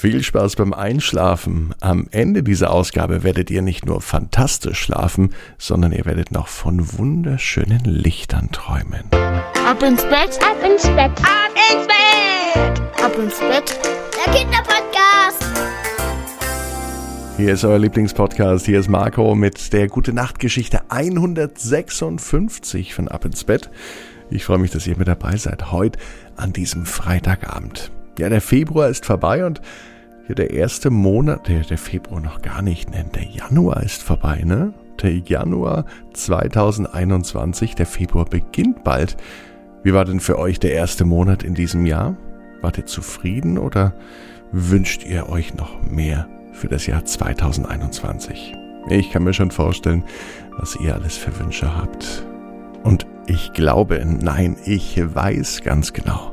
Viel Spaß beim Einschlafen. Am Ende dieser Ausgabe werdet ihr nicht nur fantastisch schlafen, sondern ihr werdet noch von wunderschönen Lichtern träumen. Ab ins Bett, Ab ins Bett, ab ins Bett, ab ins Bett. der Kinderpodcast. Hier ist euer Lieblingspodcast. Hier ist Marco mit der Gute Nacht Geschichte 156 von Ab ins Bett. Ich freue mich, dass ihr mit dabei seid. Heute an diesem Freitagabend. Ja, der Februar ist vorbei und hier der erste Monat, der, der Februar noch gar nicht nennt. Der Januar ist vorbei, ne? Der Januar 2021, der Februar beginnt bald. Wie war denn für euch der erste Monat in diesem Jahr? Wart ihr zufrieden oder wünscht ihr euch noch mehr für das Jahr 2021? Ich kann mir schon vorstellen, was ihr alles für Wünsche habt. Und ich glaube, nein, ich weiß ganz genau,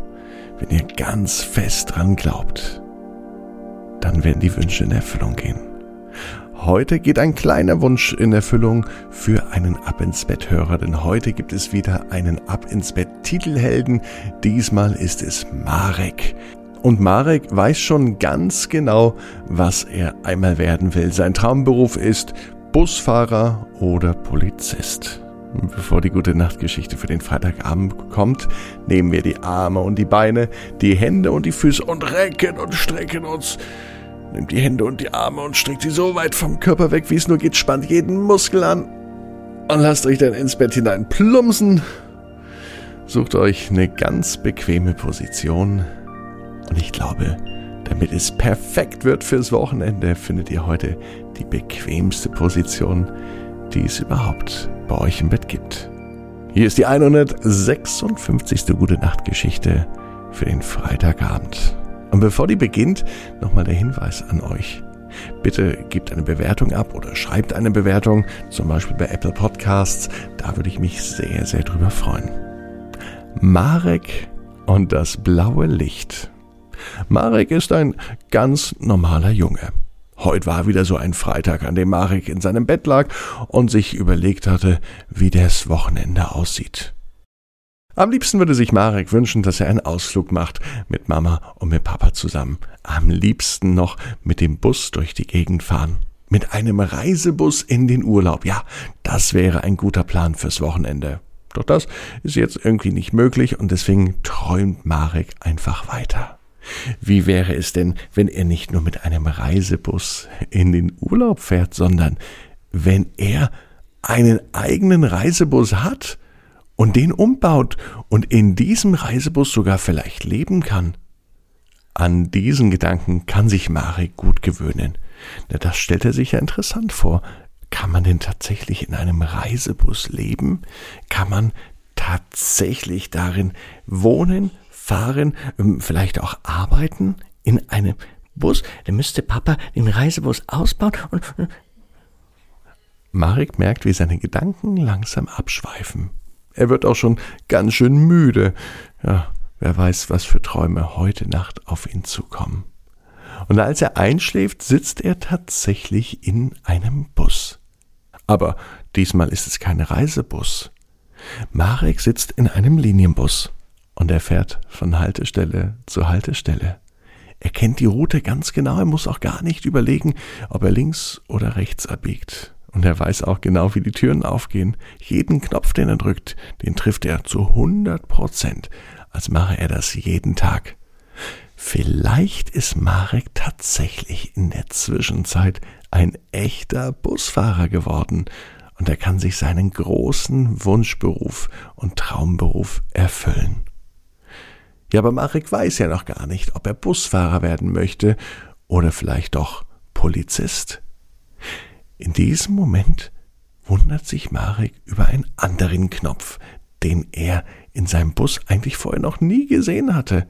wenn ihr ganz fest dran glaubt, dann werden die Wünsche in Erfüllung gehen. Heute geht ein kleiner Wunsch in Erfüllung für einen Ab ins Bett Hörer, denn heute gibt es wieder einen Ab ins Bett Titelhelden. Diesmal ist es Marek. Und Marek weiß schon ganz genau, was er einmal werden will. Sein Traumberuf ist Busfahrer oder Polizist. Bevor die gute Nachtgeschichte für den Freitagabend kommt, nehmen wir die Arme und die Beine, die Hände und die Füße und recken und strecken uns. Nehmt die Hände und die Arme und streckt sie so weit vom Körper weg, wie es nur geht, spannt jeden Muskel an und lasst euch dann ins Bett hinein plumpsen. Sucht euch eine ganz bequeme Position und ich glaube, damit es perfekt wird fürs Wochenende, findet ihr heute die bequemste Position, die es überhaupt bei euch im Bett gibt. Hier ist die 156. Gute Nacht Geschichte für den Freitagabend. Und bevor die beginnt, nochmal der Hinweis an euch. Bitte gebt eine Bewertung ab oder schreibt eine Bewertung, zum Beispiel bei Apple Podcasts. Da würde ich mich sehr, sehr drüber freuen. Marek und das blaue Licht. Marek ist ein ganz normaler Junge. Heute war wieder so ein Freitag, an dem Marek in seinem Bett lag und sich überlegt hatte, wie das Wochenende aussieht. Am liebsten würde sich Marek wünschen, dass er einen Ausflug macht mit Mama und mit Papa zusammen. Am liebsten noch mit dem Bus durch die Gegend fahren. Mit einem Reisebus in den Urlaub. Ja, das wäre ein guter Plan fürs Wochenende. Doch das ist jetzt irgendwie nicht möglich und deswegen träumt Marek einfach weiter. Wie wäre es denn, wenn er nicht nur mit einem Reisebus in den Urlaub fährt, sondern wenn er einen eigenen Reisebus hat und den umbaut und in diesem Reisebus sogar vielleicht leben kann? An diesen Gedanken kann sich Marek gut gewöhnen. Das stellt er sich ja interessant vor. Kann man denn tatsächlich in einem Reisebus leben? Kann man tatsächlich darin wohnen, fahren, ähm, vielleicht auch arbeiten in einem Bus? Dann müsste Papa den Reisebus ausbauen und. Marek merkt, wie seine Gedanken langsam abschweifen. Er wird auch schon ganz schön müde. Ja, wer weiß, was für Träume heute Nacht auf ihn zukommen. Und als er einschläft, sitzt er tatsächlich in einem Bus. Aber diesmal ist es kein Reisebus. Marek sitzt in einem Linienbus und er fährt von Haltestelle zu Haltestelle. Er kennt die Route ganz genau, er muss auch gar nicht überlegen, ob er links oder rechts abbiegt. Und er weiß auch genau, wie die Türen aufgehen. Jeden Knopf, den er drückt, den trifft er zu 100 Prozent, als mache er das jeden Tag. Vielleicht ist Marek tatsächlich in der Zwischenzeit ein echter Busfahrer geworden und er kann sich seinen großen Wunschberuf und Traumberuf erfüllen. Ja, aber Marek weiß ja noch gar nicht, ob er Busfahrer werden möchte oder vielleicht doch Polizist. In diesem Moment wundert sich Marek über einen anderen Knopf, den er in seinem Bus eigentlich vorher noch nie gesehen hatte.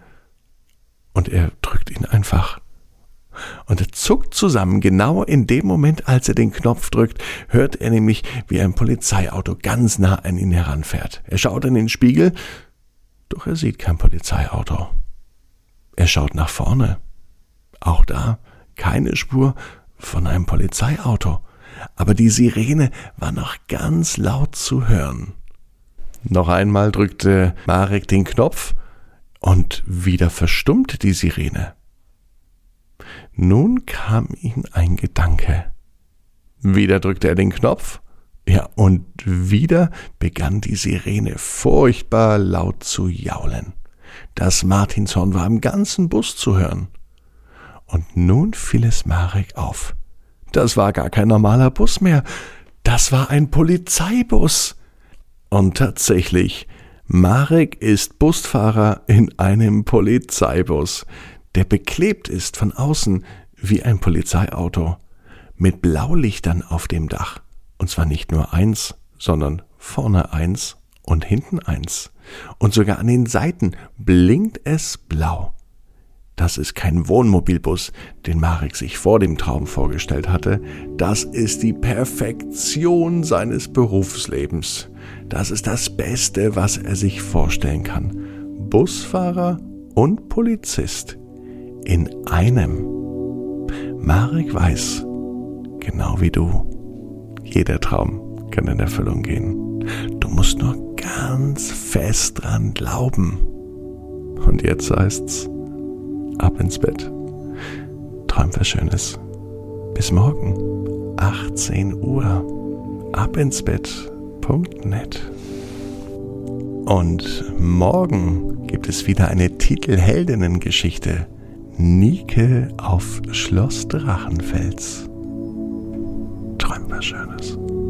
Und er drückt ihn einfach. Und er zuckt zusammen. Genau in dem Moment, als er den Knopf drückt, hört er nämlich, wie ein Polizeiauto ganz nah an ihn heranfährt. Er schaut in den Spiegel, doch er sieht kein Polizeiauto. Er schaut nach vorne. Auch da keine Spur von einem Polizeiauto. Aber die Sirene war noch ganz laut zu hören. Noch einmal drückte Marek den Knopf und wieder verstummt die Sirene. Nun kam ihm ein Gedanke. Wieder drückte er den Knopf, ja, und wieder begann die Sirene furchtbar laut zu jaulen. Das Martinshorn war im ganzen Bus zu hören. Und nun fiel es Marek auf. Das war gar kein normaler Bus mehr, das war ein Polizeibus. Und tatsächlich, Marek ist Busfahrer in einem Polizeibus, der beklebt ist von außen wie ein Polizeiauto, mit Blaulichtern auf dem Dach. Und zwar nicht nur eins, sondern vorne eins und hinten eins. Und sogar an den Seiten blinkt es blau. Das ist kein Wohnmobilbus, den Marek sich vor dem Traum vorgestellt hatte. Das ist die Perfektion seines Berufslebens. Das ist das Beste, was er sich vorstellen kann. Busfahrer und Polizist in einem. Marek weiß, genau wie du, jeder Traum kann in Erfüllung gehen. Du musst nur ganz fest dran glauben. Und jetzt heißt's, ab ins Bett. Träum was Schönes. Bis morgen, 18 Uhr. Ab ins Bett.net. Und morgen gibt es wieder eine Titelheldinnengeschichte. Nike auf Schloss Drachenfels. Träum was Schönes.